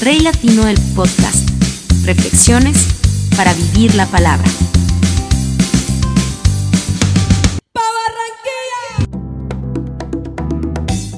Rey Latino del Podcast. Reflexiones para vivir la palabra.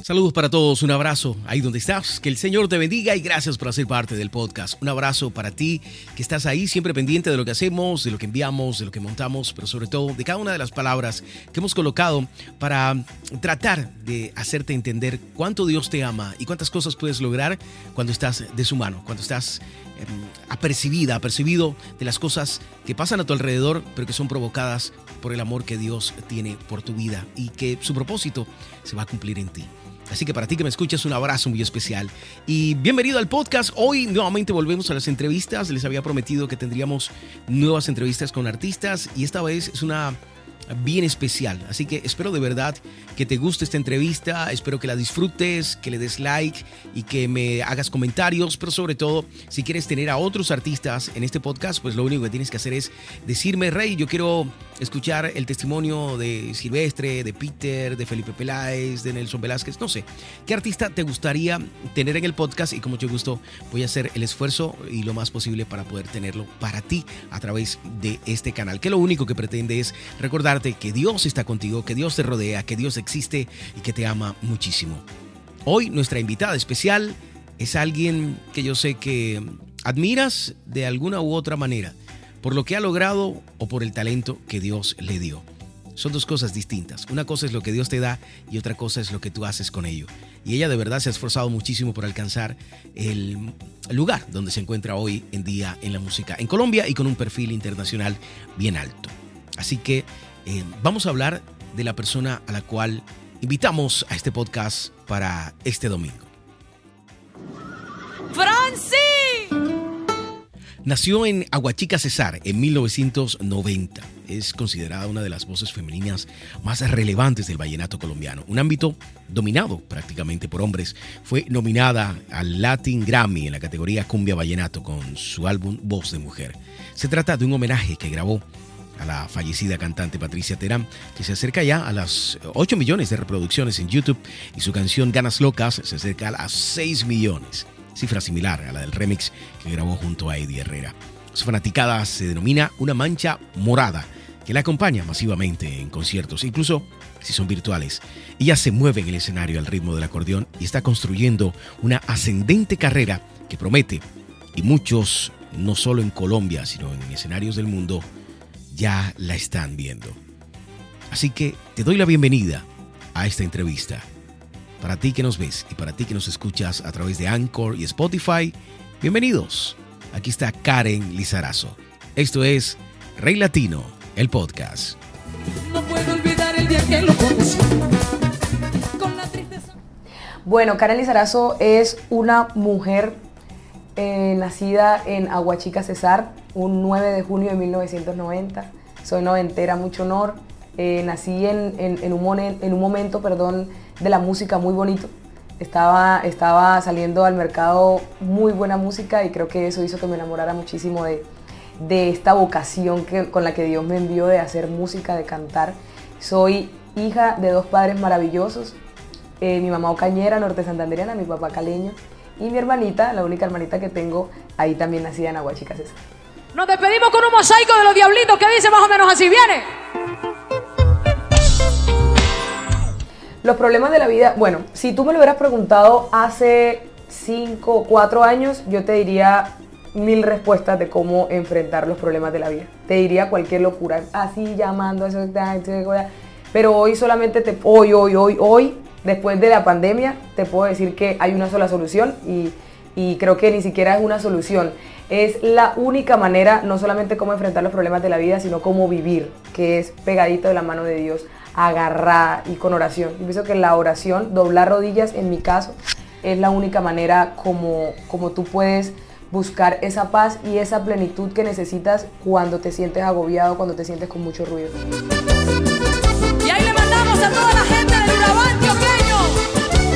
Saludos para todos, un abrazo ahí donde estás, que el Señor te bendiga y gracias por hacer parte del podcast. Un abrazo para ti que estás ahí siempre pendiente de lo que hacemos, de lo que enviamos, de lo que montamos, pero sobre todo de cada una de las palabras que hemos colocado para tratar de hacerte entender cuánto Dios te ama y cuántas cosas puedes lograr cuando estás de su mano, cuando estás em, apercibida, apercibido de las cosas que pasan a tu alrededor, pero que son provocadas por el amor que Dios tiene por tu vida y que su propósito se va a cumplir en ti. Así que para ti que me escuchas, un abrazo muy especial. Y bienvenido al podcast. Hoy nuevamente volvemos a las entrevistas. Les había prometido que tendríamos nuevas entrevistas con artistas y esta vez es una bien especial. Así que espero de verdad que te guste esta entrevista, espero que la disfrutes, que le des like y que me hagas comentarios, pero sobre todo, si quieres tener a otros artistas en este podcast, pues lo único que tienes que hacer es decirme, Rey, yo quiero escuchar el testimonio de Silvestre, de Peter, de Felipe Peláez, de Nelson Velázquez, no sé, ¿qué artista te gustaría tener en el podcast? Y con mucho gusto voy a hacer el esfuerzo y lo más posible para poder tenerlo para ti a través de este canal, que lo único que pretende es recordar que Dios está contigo, que Dios te rodea, que Dios existe y que te ama muchísimo. Hoy nuestra invitada especial es alguien que yo sé que admiras de alguna u otra manera, por lo que ha logrado o por el talento que Dios le dio. Son dos cosas distintas. Una cosa es lo que Dios te da y otra cosa es lo que tú haces con ello. Y ella de verdad se ha esforzado muchísimo por alcanzar el lugar donde se encuentra hoy en día en la música en Colombia y con un perfil internacional bien alto. Así que eh, vamos a hablar de la persona a la cual invitamos a este podcast para este domingo. ¡Franci! Nació en Aguachica, Cesar, en 1990. Es considerada una de las voces femeninas más relevantes del vallenato colombiano, un ámbito dominado prácticamente por hombres. Fue nominada al Latin Grammy en la categoría Cumbia Vallenato con su álbum Voz de Mujer. Se trata de un homenaje que grabó a la fallecida cantante Patricia Terán, que se acerca ya a las 8 millones de reproducciones en YouTube y su canción Ganas Locas se acerca a las 6 millones, cifra similar a la del remix que grabó junto a Eddie Herrera. Su fanaticada se denomina una mancha morada que la acompaña masivamente en conciertos, incluso si son virtuales. Ella se mueve en el escenario al ritmo del acordeón y está construyendo una ascendente carrera que promete, y muchos, no solo en Colombia, sino en escenarios del mundo, ya la están viendo. Así que te doy la bienvenida a esta entrevista. Para ti que nos ves y para ti que nos escuchas a través de Anchor y Spotify, bienvenidos. Aquí está Karen Lizarazo. Esto es Rey Latino, el podcast. No puedo olvidar el día que lo conocí. Con la tristeza. Bueno, Karen Lizarazo es una mujer eh, nacida en Aguachica, Cesar, un 9 de junio de 1990. Soy noventera, mucho honor. Eh, nací en, un momento perdón, de la música muy bonito. Estaba, estaba saliendo al mercado muy buena música y creo que eso hizo que me enamorara muchísimo de, de esta vocación que, con la que Dios me envió de hacer música, de cantar. Soy hija de dos padres maravillosos, eh, mi mamá ocañera, norte santanderiana, mi papá caleño, y mi hermanita, la única hermanita que tengo, ahí también nacida en Aguachica, César. Nos despedimos con un mosaico de los diablitos que dice más o menos así. Viene. Los problemas de la vida, bueno, si tú me lo hubieras preguntado hace 5 o 4 años, yo te diría mil respuestas de cómo enfrentar los problemas de la vida. Te diría cualquier locura, así llamando, eso, pero hoy solamente te, hoy, hoy, hoy, hoy, después de la pandemia, te puedo decir que hay una sola solución y, y creo que ni siquiera es una solución. Es la única manera, no solamente cómo enfrentar los problemas de la vida, sino cómo vivir, que es pegadito de la mano de Dios, agarrada y con oración. Yo pienso que la oración, doblar rodillas en mi caso, es la única manera como, como tú puedes buscar esa paz y esa plenitud que necesitas cuando te sientes agobiado, cuando te sientes con mucho ruido. Y ahí le mandamos a toda la gente.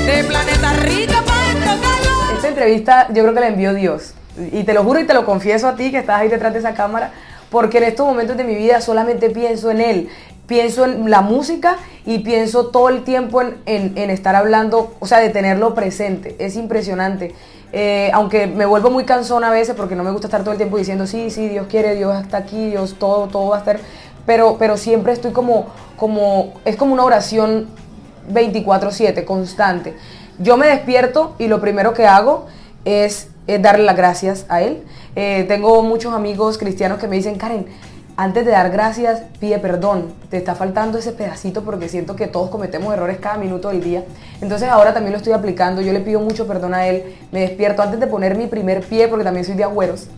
De Planeta Rica para adentro, Carlos. Esta entrevista yo creo que la envió Dios. Y te lo juro y te lo confieso a ti que estás ahí detrás de esa cámara, porque en estos momentos de mi vida solamente pienso en Él. pienso en la música y pienso todo el tiempo en, en- en estar hablando, o sea, de tenerlo presente. Es impresionante. Eh, aunque me vuelvo muy cansona a veces porque no me gusta estar todo el tiempo diciendo, sí, sí, Dios quiere, Dios está aquí, Dios, todo, todo va a estar. Pero, pero siempre estoy como, como, es como una oración 24/7, constante. Yo me despierto y lo primero que hago es, es darle las gracias a Él. Eh, tengo muchos amigos cristianos que me dicen, Karen, antes de dar gracias, pide perdón. Te está faltando ese pedacito porque siento que todos cometemos errores cada minuto del día. Entonces ahora también lo estoy aplicando. Yo le pido mucho perdón a él. Me despierto antes de poner mi primer pie, porque también soy de agüeros.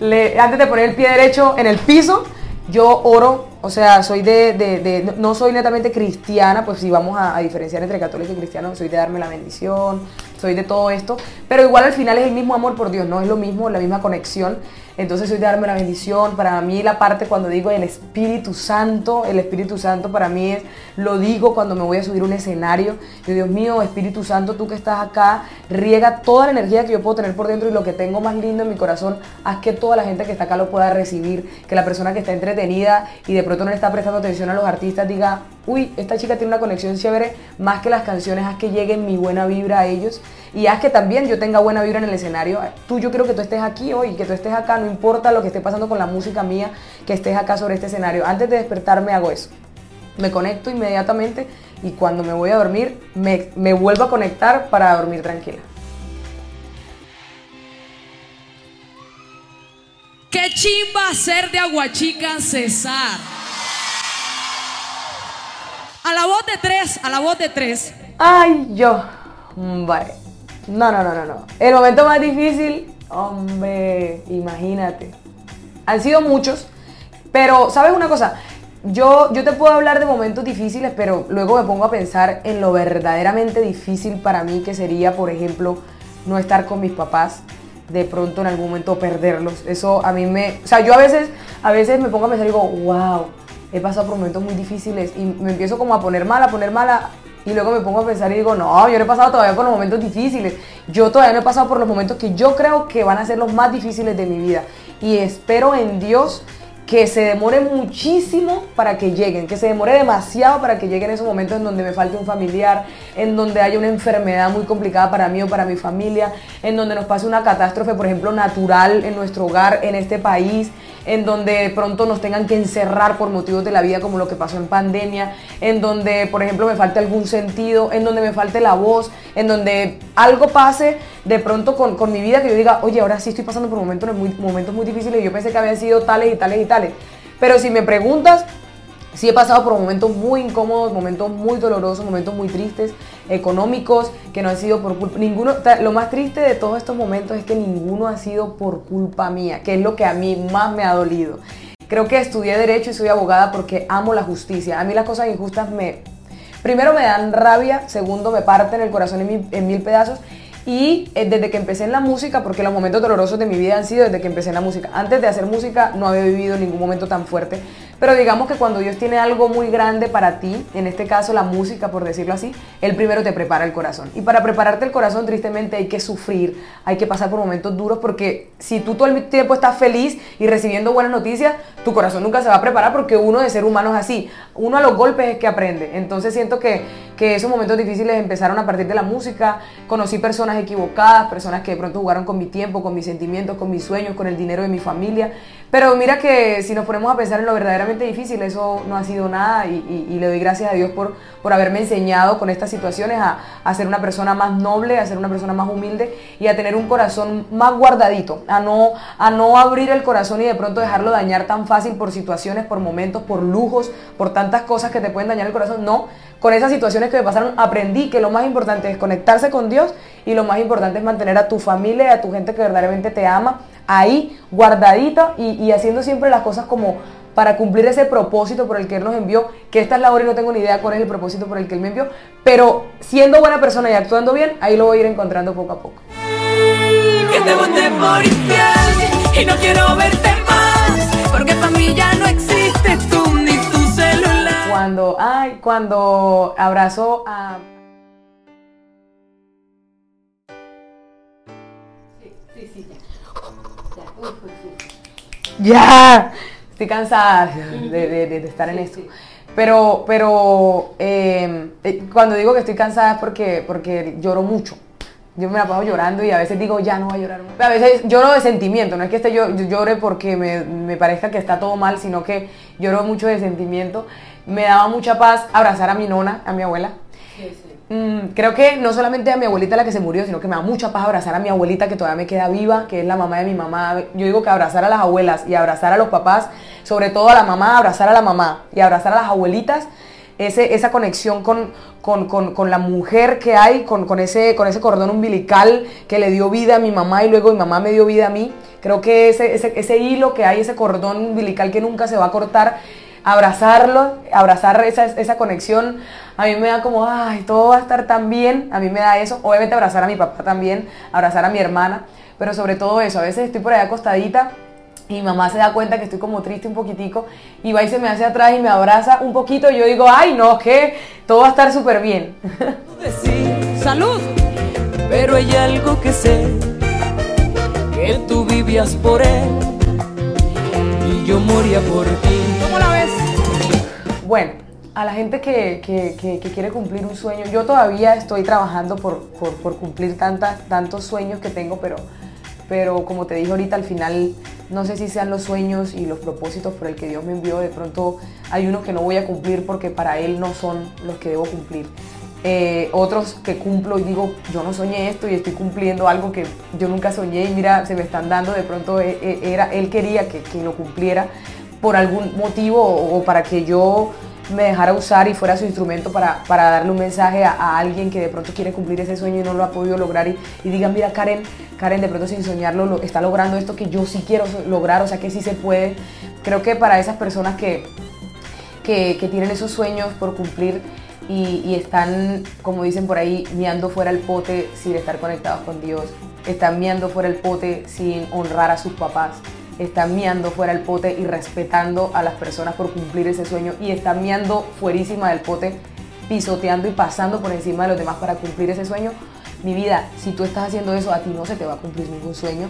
Antes de poner el pie derecho en el piso, yo oro. O sea, soy de, de- no soy netamente cristiana, pues si vamos a, a diferenciar entre católico y cristiano, soy de darme la bendición, soy de todo esto, pero igual al final es el mismo amor por Dios, no es lo mismo, la misma conexión. Entonces de darme la bendición. Para mí la parte cuando digo el Espíritu Santo, el Espíritu Santo para mí es, lo digo cuando me voy a subir un escenario. Yo, Dios mío, Espíritu Santo, tú que estás acá, riega toda la energía que yo puedo tener por dentro y lo que tengo más lindo en mi corazón, haz que toda la gente que está acá lo pueda recibir, que la persona que está entretenida y de pronto no le está prestando atención a los artistas diga, uy, esta chica tiene una conexión chévere, más que las canciones, haz que llegue mi buena vibra a ellos y haz que también yo tenga buena vibra en el escenario. Tú, yo quiero que tú estés aquí hoy, que tú estés acá, no importa lo que esté pasando con la música mía, que estés acá sobre este escenario. Antes de despertarme hago eso. Me conecto inmediatamente y cuando me voy a dormir me, me vuelvo a conectar para dormir tranquila. Qué chimba ser de Aguachica César. A la voz de tres, a la voz de tres. Ay, yo. Vale. No, no, no, no, no. El momento más difícil, hombre, imagínate. Han sido muchos, pero ¿sabes una cosa? Yo, yo te puedo hablar de momentos difíciles, pero luego me pongo a pensar en lo verdaderamente difícil para mí que sería, por ejemplo, no estar con mis papás, de pronto en algún momento perderlos. Eso a mí me... O sea, yo a veces, a veces me pongo a pensar y digo, wow, he pasado por momentos muy difíciles y me empiezo como a poner mala, a poner mala y luego me pongo a pensar y digo, no, yo no he pasado todavía por los momentos difíciles. Yo todavía no he pasado por los momentos que yo creo que van a ser los más difíciles de mi vida. Y espero en Dios que se demore muchísimo para que lleguen, que se demore demasiado para que lleguen esos momentos en donde me falte un familiar, en donde haya una enfermedad muy complicada para mí o para mi familia, en donde nos pase una catástrofe, por ejemplo, natural en nuestro hogar, en este país, en donde de pronto nos tengan que encerrar por motivos de la vida como lo que pasó en pandemia, en donde por ejemplo me falte algún sentido, en donde me falte la voz, en donde algo pase de pronto con, con mi vida que yo diga, oye, ahora sí estoy pasando por momentos momentos muy difíciles y yo pensé que habían sido tales y tales y tales. Pero si me preguntas, Sí he pasado por momentos muy incómodos, momentos muy dolorosos, momentos muy tristes, económicos, que no han sido por culpa. Ninguno, lo más triste de todos estos momentos es que ninguno ha sido por culpa mía, que es lo que a mí más me ha dolido. Creo que estudié Derecho y soy abogada porque amo la justicia. A mí las cosas injustas me... Primero me dan rabia, segundo me parten el corazón en mil, en mil pedazos y eh, desde que empecé en la música, porque los momentos dolorosos de mi vida han sido desde que empecé en la música. Antes de hacer música no había vivido ningún momento tan fuerte, pero digamos que cuando Dios tiene algo muy grande para ti, en este caso la música, por decirlo así, Él primero te prepara el corazón. Y para prepararte el corazón, tristemente hay que sufrir, hay que pasar por momentos duros, porque si tú todo el tiempo estás feliz y recibiendo buenas noticias, tu corazón nunca se va a preparar porque uno de ser humano es así. Uno a los golpes es que aprende. Entonces siento que, que esos momentos difíciles empezaron a partir de la música. Conocí personas equivocadas, personas que de pronto jugaron con mi tiempo, con mis sentimientos, con mis sueños, con el dinero de mi familia. Pero mira que si nos ponemos a pensar en lo verdaderamente difícil, eso no ha sido nada y, y- y le doy gracias a Dios por, por haberme enseñado con estas situaciones a, a ser una persona más noble, a ser una persona más humilde y a tener un corazón más guardadito, a no, a no abrir el corazón y de pronto dejarlo dañar tan fácil por situaciones, por momentos, por lujos, por tantas cosas que te pueden dañar el corazón. No, con esas situaciones que me pasaron aprendí que lo más importante es conectarse con Dios y lo más importante es mantener a tu familia y a tu gente que verdaderamente te ama ahí guardadita y, y haciendo siempre las cosas como para cumplir ese propósito por el que Él nos envió, que esta es la hora y no tengo ni idea cuál es el propósito por el que Él me envió, pero siendo buena persona y actuando bien, ahí lo voy a ir encontrando poco a poco. Cuando, ay, cuando abrazó a... Ya, estoy cansada de, de- de- de estar en esto. Pero, pero eh, eh, cuando digo que estoy cansada es porque, porque lloro mucho. Yo me la paso llorando y a veces digo, ya no voy a llorar más. A veces lloro de sentimiento, no es que esté yo, yo llore porque me, me parezca que está todo mal, sino que lloro mucho de sentimiento. Me daba mucha paz abrazar a mi nona, a mi abuela. Mm, creo que no solamente a mi abuelita la que se murió, sino que me da mucha paz abrazar a mi abuelita que todavía me queda viva, que es la mamá de mi mamá. Yo digo que abrazar a las abuelas y abrazar a los papás, sobre todo a la mamá, abrazar a la mamá y abrazar a las abuelitas, ese, esa conexión con, con, con, con la mujer que hay, con, ese, con ese cordón umbilical que le dio vida a mi mamá y luego mi mamá me dio vida a mí. Creo que ese, ese, ese hilo que hay, ese cordón umbilical que nunca se va a cortar, abrazarlo, abrazar esa, esa conexión, a mí me da como, ay, todo va a estar tan bien, a mí me da eso, obviamente abrazar a mi papá también, abrazar a mi hermana, pero sobre todo eso, a veces estoy por allá acostadita y mi mamá se da cuenta que estoy como triste un poquitico y va y se me hace atrás y me abraza un poquito y yo digo, ay, no, que todo va a estar súper bien. ¡Salud! pero hay algo que sé, que tú vivías por él y yo moría por ti. ¿Cómo la ves? Bueno, a la gente que, que- que- que quiere cumplir un sueño, yo todavía estoy trabajando por, por- por cumplir tantas, tantos sueños que tengo, pero, pero como te dije ahorita, al final no sé si sean los sueños y los propósitos por el que Dios me envió, de pronto hay unos que no voy a cumplir porque para Él no son los que debo cumplir. Eh, otros que cumplo y digo, yo no soñé esto y estoy cumpliendo algo que yo nunca soñé y mira, se me están dando, de pronto eh, eh, era, Él quería que, que lo cumpliera por algún motivo o para que yo me dejara usar y fuera su instrumento para, para darle un mensaje a, alguien que de pronto quiere cumplir ese sueño y no lo ha podido lograr y, y digan, mira Karen, Karen de pronto sin soñarlo lo, está logrando esto que yo sí quiero lograr, o sea que sí se puede. Creo que para esas personas que, que, que tienen esos sueños por cumplir y, y están, como dicen por ahí, miando fuera el pote sin estar conectados con Dios, están miando fuera el pote sin honrar a sus papás, están miando fuera el pote y respetando a las personas por cumplir ese sueño y están miando fuerísima del pote, pisoteando y pasando por encima de los demás para cumplir ese sueño. Mi vida, si tú estás haciendo eso, a ti no se te va a cumplir ningún sueño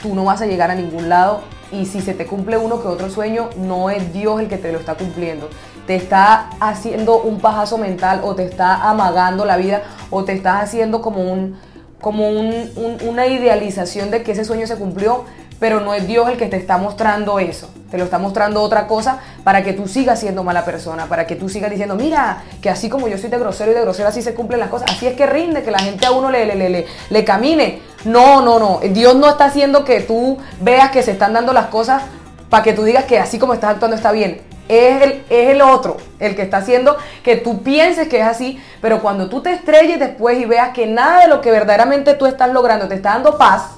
tú no vas a llegar a ningún lado y si se te cumple uno que otro sueño, no es Dios el que te lo está cumpliendo. Te está haciendo un pajazo mental o te está amagando la vida o te estás haciendo como, un, como un- una idealización de que ese sueño se cumplió, pero no es Dios el que te está mostrando eso. Te lo está mostrando otra cosa para que tú sigas siendo mala persona, para que tú sigas diciendo, mira, que así como yo soy de grosero y de grosero, así se cumplen las cosas. Así es que rinde, que la gente a uno le, le, le, le, le camine. No, no, no. Dios no está haciendo que tú veas que se están dando las cosas para que tú digas que así como estás actuando está bien. Es el, es el otro el que está haciendo que tú pienses que es así, pero cuando tú te estrelles después y veas que nada de lo que verdaderamente tú estás logrando te está dando paz,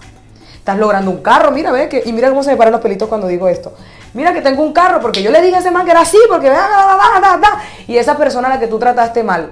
Estás logrando un carro, mira, ve, que, y mira cómo se me paran los pelitos cuando digo esto. Mira que tengo un carro porque yo le dije a ese man que era así, porque. Y esa persona a la que tú trataste mal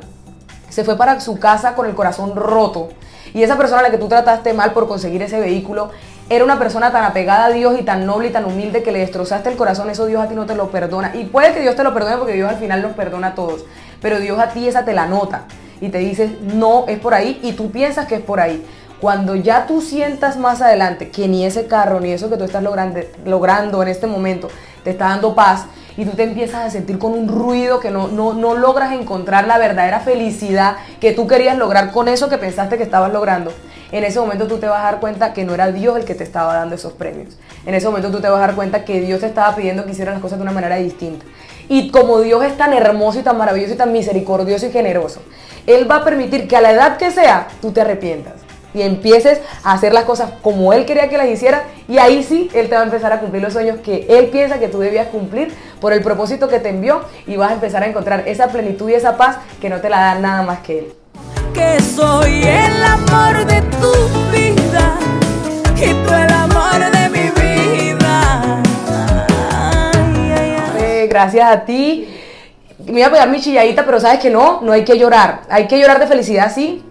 se fue para su casa con el corazón roto. Y esa persona a la que tú trataste mal por conseguir ese vehículo era una persona tan apegada a Dios y tan noble y tan humilde que le destrozaste el corazón. Eso Dios a ti no te lo perdona. Y puede que Dios te lo perdone porque Dios al final nos perdona a todos. Pero Dios a ti esa te la nota y te dice, no, es por ahí. Y tú piensas que es por ahí. Cuando ya tú sientas más adelante que ni ese carro, ni eso que tú estás logrando, logrando en este momento, te está dando paz y tú te empiezas a sentir con un ruido que no, no, no logras encontrar la verdadera felicidad que tú querías lograr con eso que pensaste que estabas logrando, en ese momento tú te vas a dar cuenta que no era Dios el que te estaba dando esos premios. En ese momento tú te vas a dar cuenta que Dios te estaba pidiendo que hicieras las cosas de una manera distinta. Y como Dios es tan hermoso y tan maravilloso y tan misericordioso y generoso, Él va a permitir que a la edad que sea tú te arrepientas y empieces a hacer las cosas como Él quería que las hicieras y ahí sí Él te va a empezar a cumplir los sueños que Él piensa que tú debías cumplir por el propósito que te envió y vas a empezar a encontrar esa plenitud y esa paz que no te la da nada más que Él. que soy el amor de tu vida y tú el amor de mi vida. Ay, ay, ay. Gracias a ti. Me voy a pegar mi chilladita, pero sabes que no, no hay que llorar. Hay que llorar de felicidad, sí.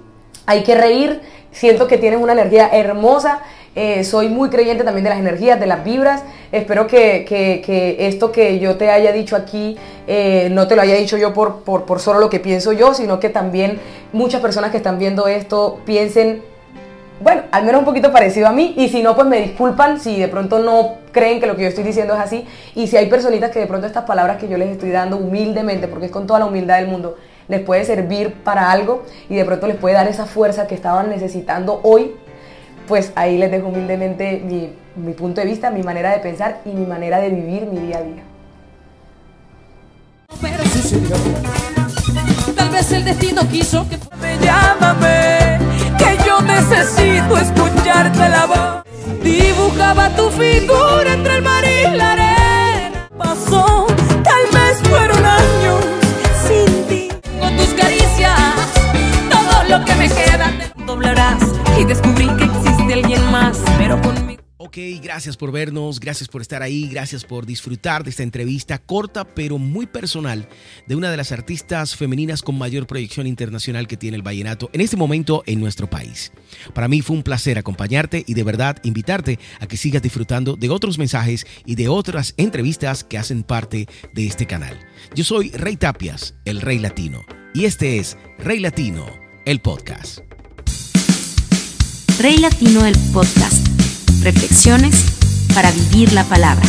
Hay que reír. Siento que tienes una energía hermosa. Eh, soy muy creyente también de las energías, de las vibras. Espero que, que- esto que yo te haya dicho aquí eh, no te lo haya dicho yo por, por, por solo lo que pienso yo, sino que también muchas personas que están viendo esto piensen bueno, al menos un poquito parecido a mí. Y si no, pues me disculpan si de pronto no creen que lo que yo estoy diciendo es así. Y si hay personitas que de pronto estas palabras que yo les estoy dando humildemente, porque es con toda la humildad del mundo, les puede servir para algo y de pronto les puede dar esa fuerza que estaban necesitando hoy, pues ahí les dejo humildemente mi, mi punto de vista, mi manera de pensar y mi manera de vivir mi día a día. Tal vez el destino quiso que Me llámame, que yo necesito escucharte la voz. dibujaba tu figura entre el mar y la arena. Pasó, Ok, gracias por vernos, gracias por estar ahí, gracias por disfrutar de esta entrevista corta pero muy personal de una de las artistas femeninas con mayor proyección internacional que tiene el vallenato en este momento en nuestro país. Para mí fue un placer acompañarte y de verdad invitarte a que sigas disfrutando de otros mensajes y de otras entrevistas que hacen parte de este canal. Yo soy Rey Tapias, el Rey Latino, y este es Rey Latino, el podcast. Rey Latino el podcast. Reflexiones para vivir la palabra.